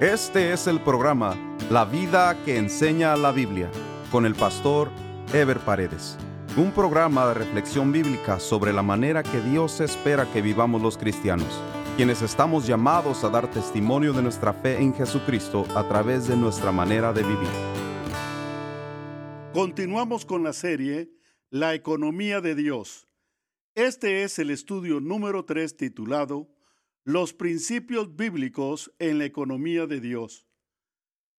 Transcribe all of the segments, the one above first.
Este es el programa La vida que enseña la Biblia con el pastor Ever Paredes. Un programa de reflexión bíblica sobre la manera que Dios espera que vivamos los cristianos, quienes estamos llamados a dar testimonio de nuestra fe en Jesucristo a través de nuestra manera de vivir. Continuamos con la serie La economía de Dios. Este es el estudio número 3 titulado los principios bíblicos en la economía de Dios.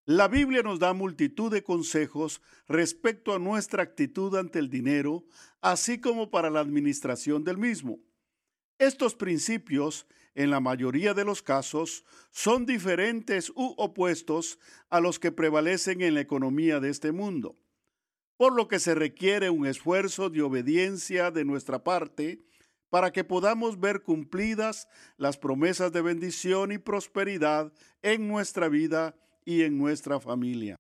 La Biblia nos da multitud de consejos respecto a nuestra actitud ante el dinero, así como para la administración del mismo. Estos principios, en la mayoría de los casos, son diferentes u opuestos a los que prevalecen en la economía de este mundo, por lo que se requiere un esfuerzo de obediencia de nuestra parte para que podamos ver cumplidas las promesas de bendición y prosperidad en nuestra vida y en nuestra familia.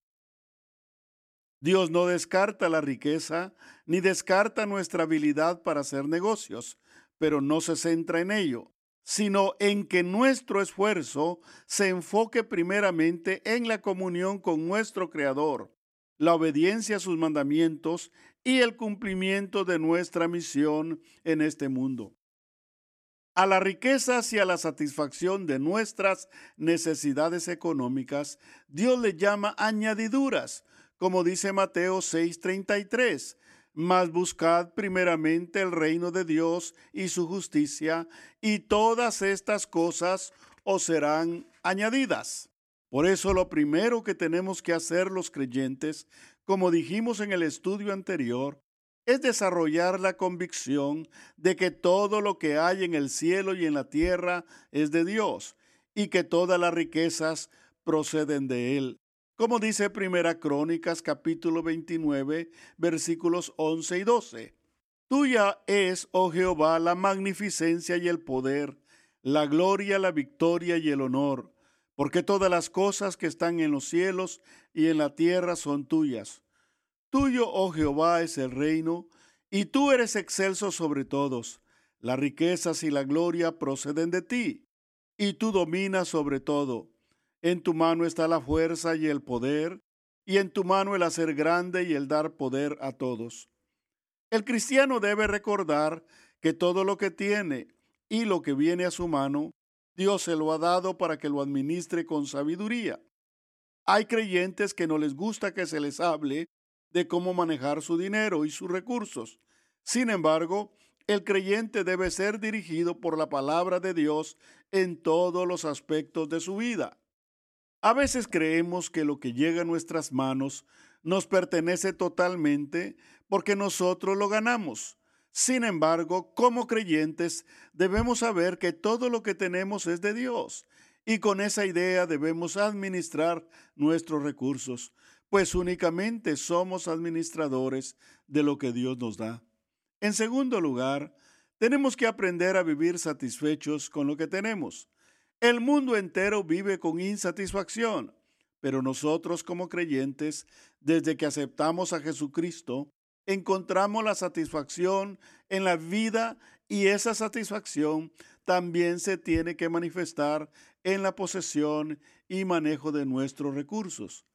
Dios no descarta la riqueza ni descarta nuestra habilidad para hacer negocios, pero no se centra en ello, sino en que nuestro esfuerzo se enfoque primeramente en la comunión con nuestro Creador, la obediencia a sus mandamientos y el cumplimiento de nuestra misión en este mundo. A las riquezas y a la satisfacción de nuestras necesidades económicas, Dios le llama añadiduras, como dice Mateo 6:33. Mas buscad primeramente el reino de Dios y su justicia, y todas estas cosas os serán añadidas. Por eso lo primero que tenemos que hacer los creyentes como dijimos en el estudio anterior, es desarrollar la convicción de que todo lo que hay en el cielo y en la tierra es de Dios y que todas las riquezas proceden de Él. Como dice Primera Crónicas capítulo 29 versículos 11 y 12. Tuya es, oh Jehová, la magnificencia y el poder, la gloria, la victoria y el honor porque todas las cosas que están en los cielos y en la tierra son tuyas. Tuyo, oh Jehová, es el reino, y tú eres excelso sobre todos. Las riquezas y la gloria proceden de ti, y tú dominas sobre todo. En tu mano está la fuerza y el poder, y en tu mano el hacer grande y el dar poder a todos. El cristiano debe recordar que todo lo que tiene y lo que viene a su mano Dios se lo ha dado para que lo administre con sabiduría. Hay creyentes que no les gusta que se les hable de cómo manejar su dinero y sus recursos. Sin embargo, el creyente debe ser dirigido por la palabra de Dios en todos los aspectos de su vida. A veces creemos que lo que llega a nuestras manos nos pertenece totalmente porque nosotros lo ganamos. Sin embargo, como creyentes debemos saber que todo lo que tenemos es de Dios y con esa idea debemos administrar nuestros recursos, pues únicamente somos administradores de lo que Dios nos da. En segundo lugar, tenemos que aprender a vivir satisfechos con lo que tenemos. El mundo entero vive con insatisfacción, pero nosotros como creyentes, desde que aceptamos a Jesucristo, encontramos la satisfacción en la vida y esa satisfacción también se tiene que manifestar en la posesión y manejo de nuestros recursos.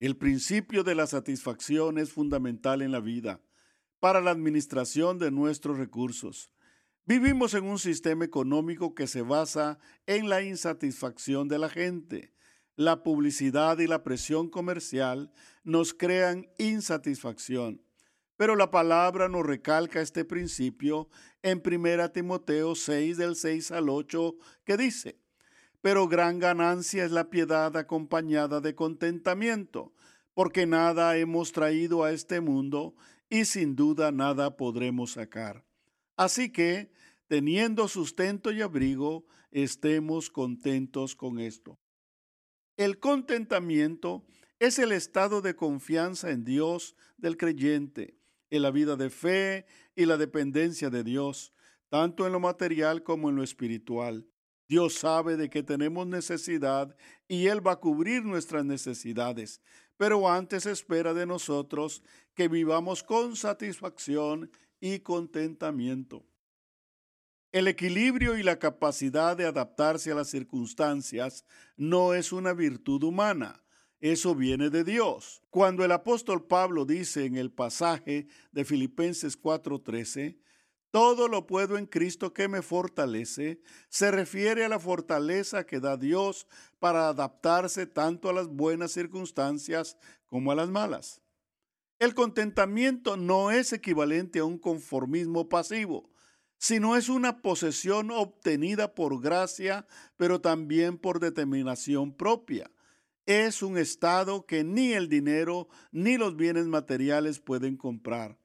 El principio de la satisfacción es fundamental en la vida para la administración de nuestros recursos. Vivimos en un sistema económico que se basa en la insatisfacción de la gente la publicidad y la presión comercial nos crean insatisfacción. Pero la palabra nos recalca este principio en 1 Timoteo 6 del 6 al 8 que dice, pero gran ganancia es la piedad acompañada de contentamiento, porque nada hemos traído a este mundo y sin duda nada podremos sacar. Así que, teniendo sustento y abrigo, estemos contentos con esto. El contentamiento es el estado de confianza en Dios del creyente, en la vida de fe y la dependencia de Dios, tanto en lo material como en lo espiritual. Dios sabe de que tenemos necesidad y Él va a cubrir nuestras necesidades, pero antes espera de nosotros que vivamos con satisfacción y contentamiento. El equilibrio y la capacidad de adaptarse a las circunstancias no es una virtud humana, eso viene de Dios. Cuando el apóstol Pablo dice en el pasaje de Filipenses 4:13, todo lo puedo en Cristo que me fortalece, se refiere a la fortaleza que da Dios para adaptarse tanto a las buenas circunstancias como a las malas. El contentamiento no es equivalente a un conformismo pasivo, sino es una posesión obtenida por gracia, pero también por determinación propia. Es un estado que ni el dinero ni los bienes materiales pueden comprar.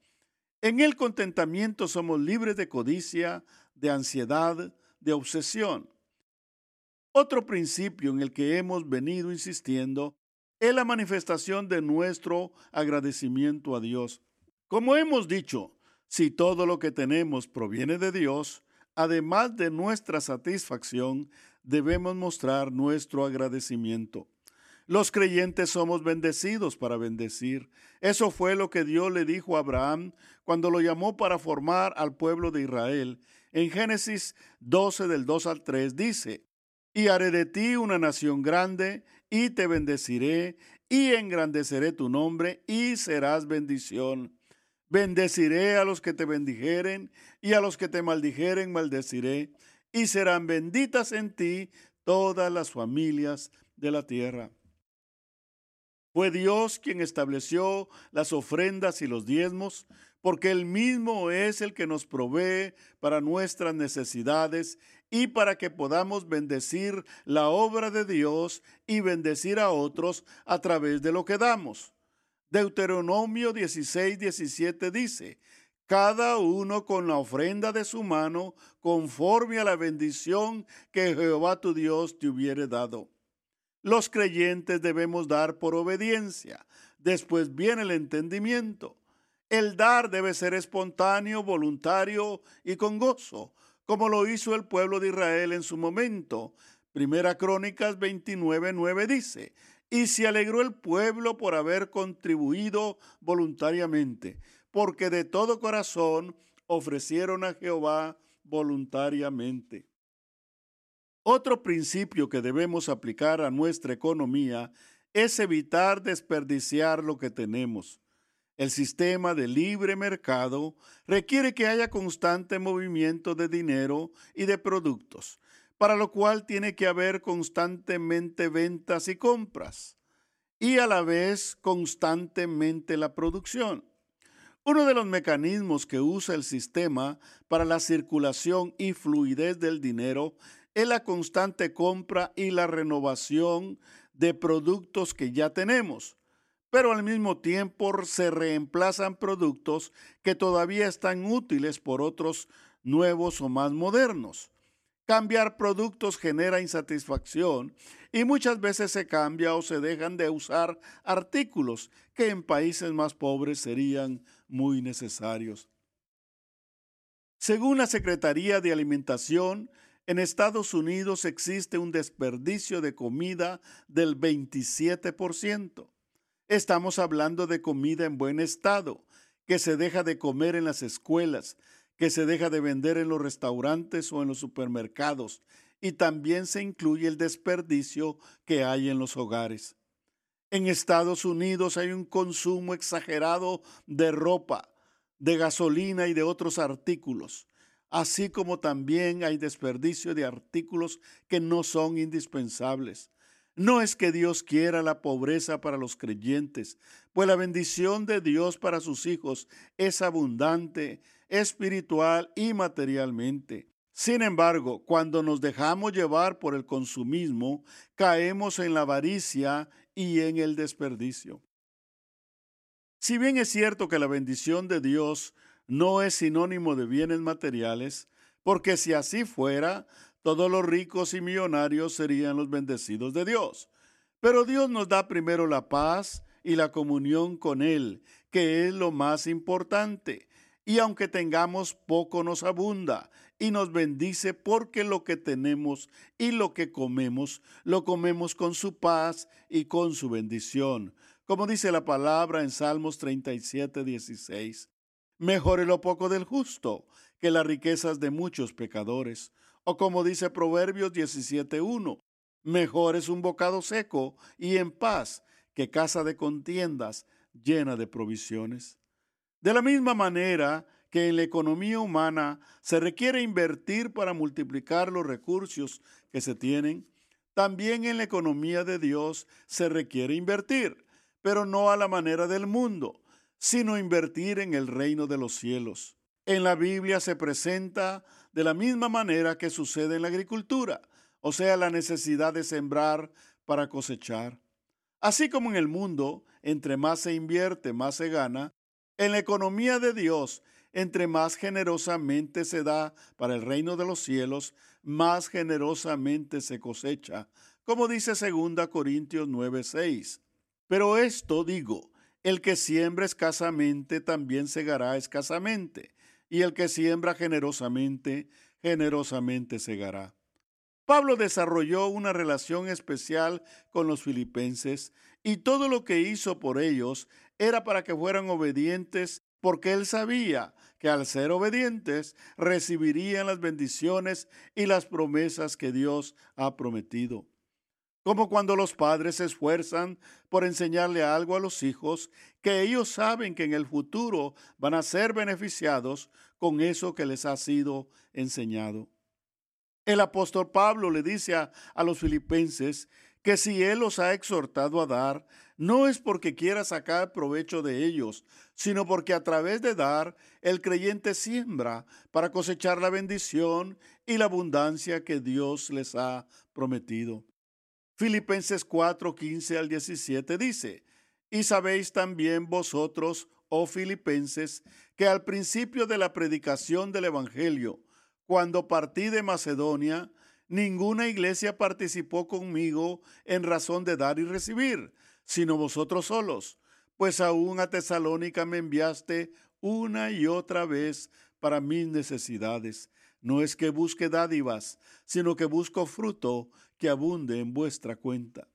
En el contentamiento somos libres de codicia, de ansiedad, de obsesión. Otro principio en el que hemos venido insistiendo es la manifestación de nuestro agradecimiento a Dios. Como hemos dicho, si todo lo que tenemos proviene de Dios, además de nuestra satisfacción, debemos mostrar nuestro agradecimiento. Los creyentes somos bendecidos para bendecir. Eso fue lo que Dios le dijo a Abraham cuando lo llamó para formar al pueblo de Israel. En Génesis 12 del 2 al 3 dice, y haré de ti una nación grande, y te bendeciré, y engrandeceré tu nombre, y serás bendición. Bendeciré a los que te bendijeren y a los que te maldijeren maldeciré, y serán benditas en ti todas las familias de la tierra. Fue Dios quien estableció las ofrendas y los diezmos, porque Él mismo es el que nos provee para nuestras necesidades y para que podamos bendecir la obra de Dios y bendecir a otros a través de lo que damos. Deuteronomio 16, 17 dice, cada uno con la ofrenda de su mano, conforme a la bendición que Jehová tu Dios te hubiere dado. Los creyentes debemos dar por obediencia. Después viene el entendimiento. El dar debe ser espontáneo, voluntario y con gozo, como lo hizo el pueblo de Israel en su momento. Primera Crónicas 29, 9 dice, y se alegró el pueblo por haber contribuido voluntariamente, porque de todo corazón ofrecieron a Jehová voluntariamente. Otro principio que debemos aplicar a nuestra economía es evitar desperdiciar lo que tenemos. El sistema de libre mercado requiere que haya constante movimiento de dinero y de productos para lo cual tiene que haber constantemente ventas y compras y a la vez constantemente la producción. Uno de los mecanismos que usa el sistema para la circulación y fluidez del dinero es la constante compra y la renovación de productos que ya tenemos, pero al mismo tiempo se reemplazan productos que todavía están útiles por otros nuevos o más modernos. Cambiar productos genera insatisfacción y muchas veces se cambia o se dejan de usar artículos que en países más pobres serían muy necesarios. Según la Secretaría de Alimentación, en Estados Unidos existe un desperdicio de comida del 27%. Estamos hablando de comida en buen estado, que se deja de comer en las escuelas, que se deja de vender en los restaurantes o en los supermercados y también se incluye el desperdicio que hay en los hogares. En Estados Unidos hay un consumo exagerado de ropa, de gasolina y de otros artículos, así como también hay desperdicio de artículos que no son indispensables. No es que Dios quiera la pobreza para los creyentes, pues la bendición de Dios para sus hijos es abundante espiritual y materialmente. Sin embargo, cuando nos dejamos llevar por el consumismo, caemos en la avaricia y en el desperdicio. Si bien es cierto que la bendición de Dios no es sinónimo de bienes materiales, porque si así fuera, todos los ricos y millonarios serían los bendecidos de Dios. Pero Dios nos da primero la paz y la comunión con Él, que es lo más importante y aunque tengamos poco nos abunda y nos bendice porque lo que tenemos y lo que comemos, lo comemos con su paz y con su bendición. Como dice la palabra en Salmos 37, 16. Mejor lo poco del justo que las riquezas de muchos pecadores. O como dice Proverbios 17.1, mejor es un bocado seco y en paz que casa de contiendas llena de provisiones. De la misma manera que en la economía humana se requiere invertir para multiplicar los recursos que se tienen, también en la economía de Dios se requiere invertir, pero no a la manera del mundo, sino invertir en el reino de los cielos. En la Biblia se presenta de la misma manera que sucede en la agricultura, o sea, la necesidad de sembrar para cosechar. Así como en el mundo, entre más se invierte, más se gana, en la economía de Dios, entre más generosamente se da para el reino de los cielos, más generosamente se cosecha, como dice 2 Corintios 9:6. Pero esto digo, el que siembra escasamente también segará escasamente, y el que siembra generosamente, generosamente segará. Pablo desarrolló una relación especial con los filipenses y todo lo que hizo por ellos era para que fueran obedientes porque él sabía que al ser obedientes recibirían las bendiciones y las promesas que Dios ha prometido. Como cuando los padres se esfuerzan por enseñarle algo a los hijos que ellos saben que en el futuro van a ser beneficiados con eso que les ha sido enseñado. El apóstol Pablo le dice a, los filipenses que si Él los ha exhortado a dar, no es porque quiera sacar provecho de ellos, sino porque a través de dar, el creyente siembra para cosechar la bendición y la abundancia que Dios les ha prometido. Filipenses 4, 15 al 17 dice, y sabéis también vosotros, oh filipenses, que al principio de la predicación del Evangelio, cuando partí de Macedonia, ninguna iglesia participó conmigo en razón de dar y recibir, sino vosotros solos, pues aún a Tesalónica me enviaste una y otra vez para mis necesidades. No es que busque dádivas, sino que busco fruto que abunde en vuestra cuenta.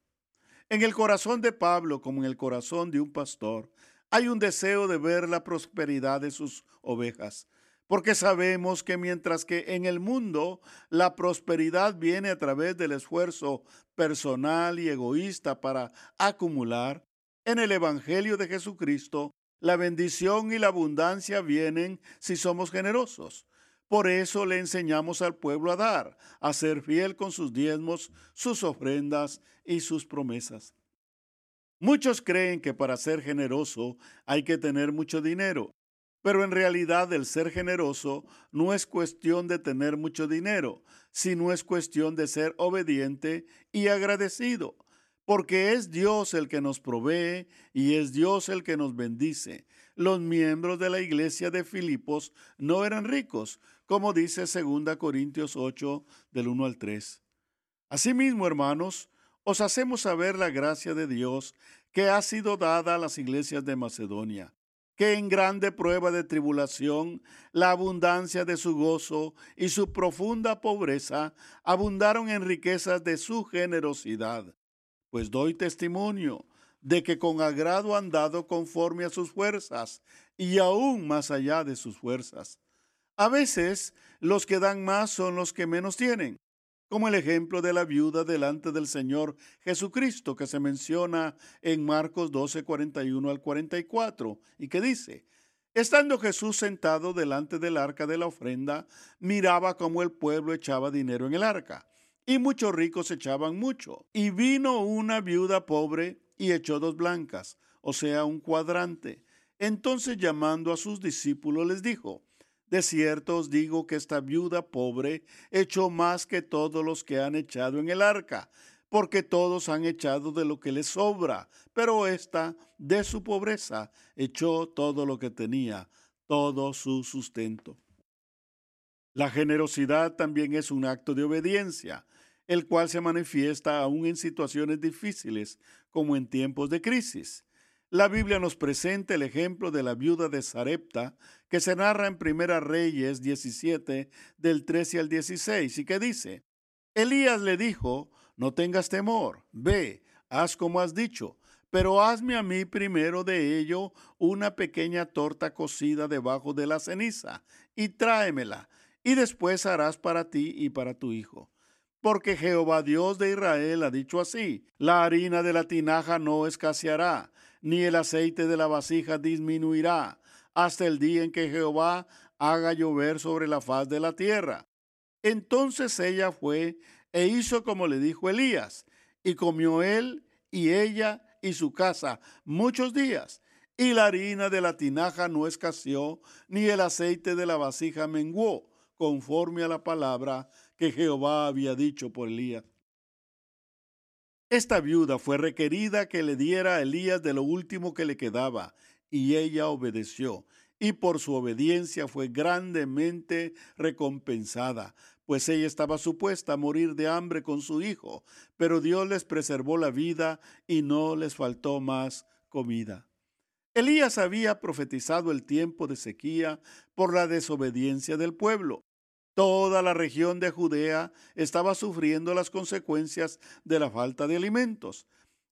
En el corazón de Pablo, como en el corazón de un pastor, hay un deseo de ver la prosperidad de sus ovejas, porque sabemos que mientras que en el mundo la prosperidad viene a través del esfuerzo personal y egoísta para acumular, en el Evangelio de Jesucristo la bendición y la abundancia vienen si somos generosos. Por eso le enseñamos al pueblo a dar, a ser fiel con sus diezmos, sus ofrendas y sus promesas. Muchos creen que para ser generoso hay que tener mucho dinero, pero en realidad el ser generoso no es cuestión de tener mucho dinero, sino es cuestión de ser obediente y agradecido, porque es Dios el que nos provee y es Dios el que nos bendice. Los miembros de la iglesia de Filipos no eran ricos, como dice 2 Corintios 8 del 1 al 3. Asimismo, hermanos, os hacemos saber la gracia de Dios que ha sido dada a las iglesias de Macedonia, que en grande prueba de tribulación, la abundancia de su gozo y su profunda pobreza abundaron en riquezas de su generosidad. Pues doy testimonio de que con agrado han dado conforme a sus fuerzas y aún más allá de sus fuerzas a veces los que dan más son los que menos tienen, como el ejemplo de la viuda delante del Señor Jesucristo que se menciona en Marcos 12, 41 al 44 y que dice, Estando Jesús sentado delante del arca de la ofrenda, miraba cómo el pueblo echaba dinero en el arca, y muchos ricos echaban mucho. Y vino una viuda pobre y echó dos blancas, o sea, un cuadrante. Entonces llamando a sus discípulos les dijo, de cierto os digo que esta viuda pobre echó más que todos los que han echado en el arca, porque todos han echado de lo que les sobra, pero ésta de su pobreza echó todo lo que tenía, todo su sustento. La generosidad también es un acto de obediencia, el cual se manifiesta aún en situaciones difíciles, como en tiempos de crisis. La Biblia nos presenta el ejemplo de la viuda de Sarepta, que se narra en Primera Reyes 17, del 13 al 16, y que dice, Elías le dijo, no tengas temor, ve, haz como has dicho, pero hazme a mí primero de ello una pequeña torta cocida debajo de la ceniza, y tráemela, y después harás para ti y para tu hijo. Porque Jehová Dios de Israel ha dicho así, la harina de la tinaja no escaseará, ni el aceite de la vasija disminuirá, hasta el día en que Jehová haga llover sobre la faz de la tierra. Entonces ella fue e hizo como le dijo Elías, y comió él y ella y su casa muchos días, y la harina de la tinaja no escaseó, ni el aceite de la vasija menguó, conforme a la palabra que Jehová había dicho por Elías. Esta viuda fue requerida que le diera a Elías de lo último que le quedaba, y ella obedeció, y por su obediencia fue grandemente recompensada, pues ella estaba supuesta a morir de hambre con su hijo, pero Dios les preservó la vida y no les faltó más comida. Elías había profetizado el tiempo de sequía por la desobediencia del pueblo. Toda la región de Judea estaba sufriendo las consecuencias de la falta de alimentos.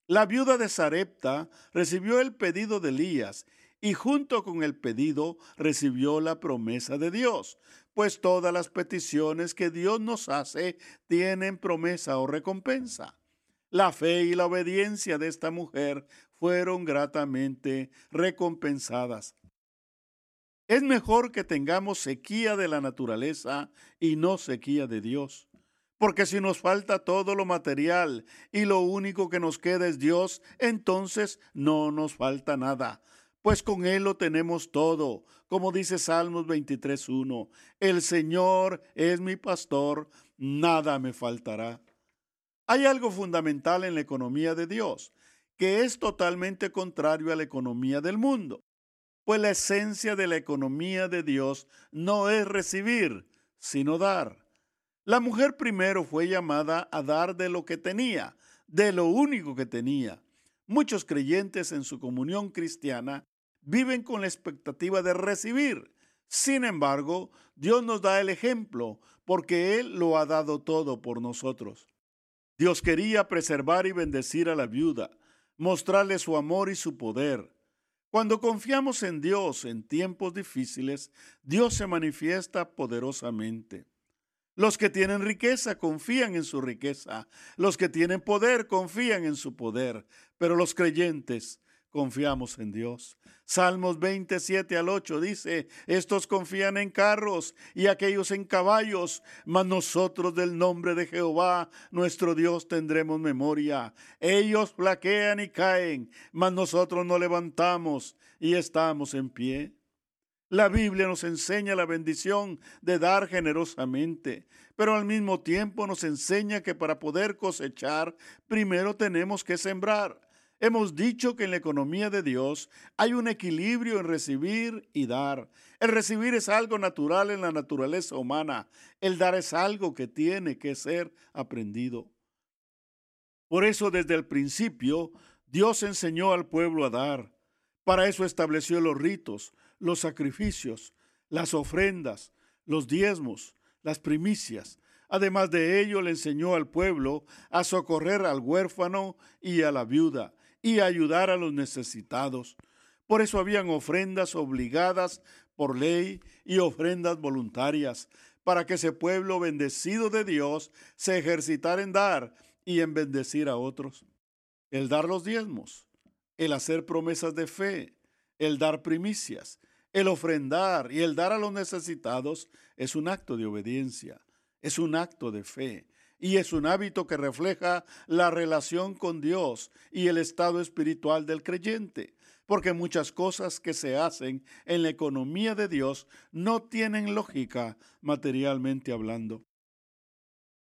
La viuda de Sarepta recibió el pedido de Elías y junto con el pedido recibió la promesa de Dios, pues todas las peticiones que Dios nos hace tienen promesa o recompensa. La fe y la obediencia de esta mujer fueron gratamente recompensadas. Es mejor que tengamos sequía de la naturaleza y no sequía de Dios. Porque si nos falta todo lo material y lo único que nos queda es Dios, entonces no nos falta nada pues con Él lo tenemos todo, como dice Salmos 23.1. El Señor es mi pastor, nada me faltará. Hay algo fundamental en la economía de Dios, que es totalmente contrario a la economía del mundo, pues la esencia de la economía de Dios no es recibir, sino dar. La mujer primero fue llamada a dar de lo que tenía, de lo único que tenía. Muchos creyentes en su comunión cristiana viven con la expectativa de recibir. Sin embargo, Dios nos da el ejemplo porque Él lo ha dado todo por nosotros. Dios quería preservar y bendecir a la viuda, mostrarle su amor y su poder. Cuando confiamos en Dios en tiempos difíciles, Dios se manifiesta poderosamente. Los que tienen riqueza confían en su riqueza, los que tienen poder confían en su poder, pero los creyentes confiamos en Dios. Salmos 27 al 8 dice, estos confían en carros y aquellos en caballos, mas nosotros del nombre de Jehová, nuestro Dios, tendremos memoria. Ellos flaquean y caen, mas nosotros nos levantamos y estamos en pie. La Biblia nos enseña la bendición de dar generosamente, pero al mismo tiempo nos enseña que para poder cosechar, primero tenemos que sembrar. Hemos dicho que en la economía de Dios hay un equilibrio en recibir y dar. El recibir es algo natural en la naturaleza humana. El dar es algo que tiene que ser aprendido. Por eso desde el principio Dios enseñó al pueblo a dar. Para eso estableció los ritos, los sacrificios, las ofrendas, los diezmos, las primicias. Además de ello le enseñó al pueblo a socorrer al huérfano y a la viuda y ayudar a los necesitados. Por eso habían ofrendas obligadas por ley y ofrendas voluntarias, para que ese pueblo bendecido de Dios se ejercitara en dar y en bendecir a otros. El dar los diezmos, el hacer promesas de fe, el dar primicias, el ofrendar y el dar a los necesitados es un acto de obediencia, es un acto de fe, y es un hábito que refleja la relación con Dios y el estado espiritual del creyente, porque muchas cosas que se hacen en la economía de Dios no tienen lógica materialmente hablando.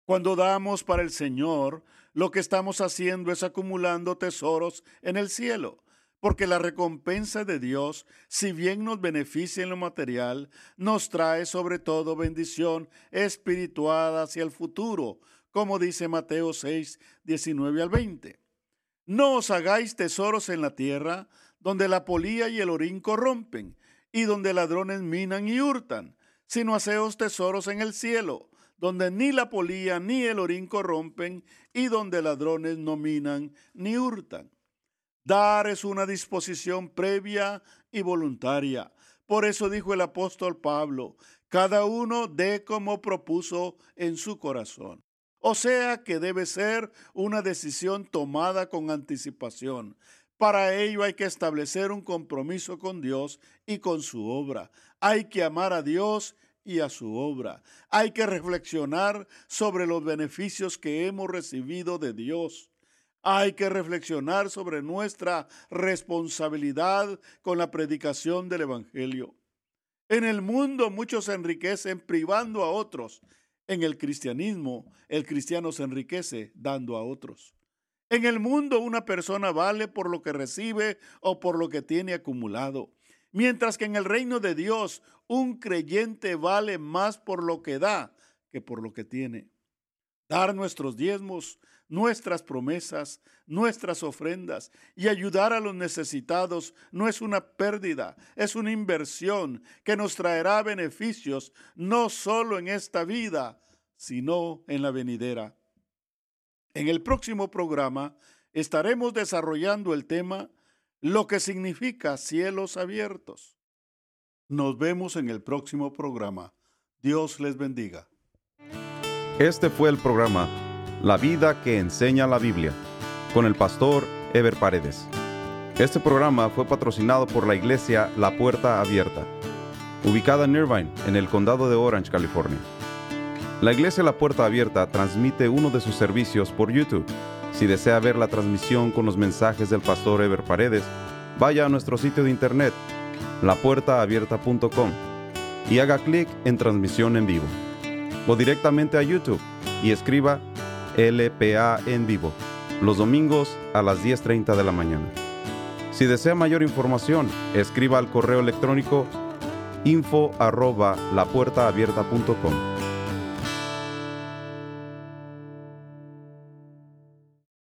Cuando damos para el Señor, lo que estamos haciendo es acumulando tesoros en el cielo, porque la recompensa de Dios, si bien nos beneficia en lo material, nos trae sobre todo bendición espiritual hacia el futuro, como dice Mateo 6, 19 al 20. No os hagáis tesoros en la tierra, donde la polía y el orín corrompen, y donde ladrones minan y hurtan, sino haceos tesoros en el cielo, donde ni la polía ni el orín corrompen, y donde ladrones no minan ni hurtan. Dar es una disposición previa y voluntaria. Por eso dijo el apóstol Pablo, cada uno dé como propuso en su corazón. O sea que debe ser una decisión tomada con anticipación. Para ello hay que establecer un compromiso con Dios y con su obra. Hay que amar a Dios y a su obra. Hay que reflexionar sobre los beneficios que hemos recibido de Dios. Hay que reflexionar sobre nuestra responsabilidad con la predicación del Evangelio. En el mundo muchos se enriquecen privando a otros. En el cristianismo, el cristiano se enriquece dando a otros. En el mundo una persona vale por lo que recibe o por lo que tiene acumulado, mientras que en el reino de Dios un creyente vale más por lo que da que por lo que tiene. Dar nuestros diezmos, nuestras promesas, nuestras ofrendas y ayudar a los necesitados no es una pérdida, es una inversión que nos traerá beneficios no solo en esta vida, sino en la venidera. En el próximo programa estaremos desarrollando el tema lo que significa cielos abiertos. Nos vemos en el próximo programa. Dios les bendiga. Este fue el programa La vida que enseña la Biblia con el pastor Ever Paredes. Este programa fue patrocinado por la iglesia La Puerta Abierta, ubicada en Irvine, en el condado de Orange, California. La iglesia La Puerta Abierta transmite uno de sus servicios por YouTube. Si desea ver la transmisión con los mensajes del pastor Ever Paredes, vaya a nuestro sitio de internet, lapuertaabierta.com, y haga clic en transmisión en vivo. O directamente a YouTube y escriba LPA en vivo, los domingos a las 10.30 de la mañana. Si desea mayor información, escriba al correo electrónico info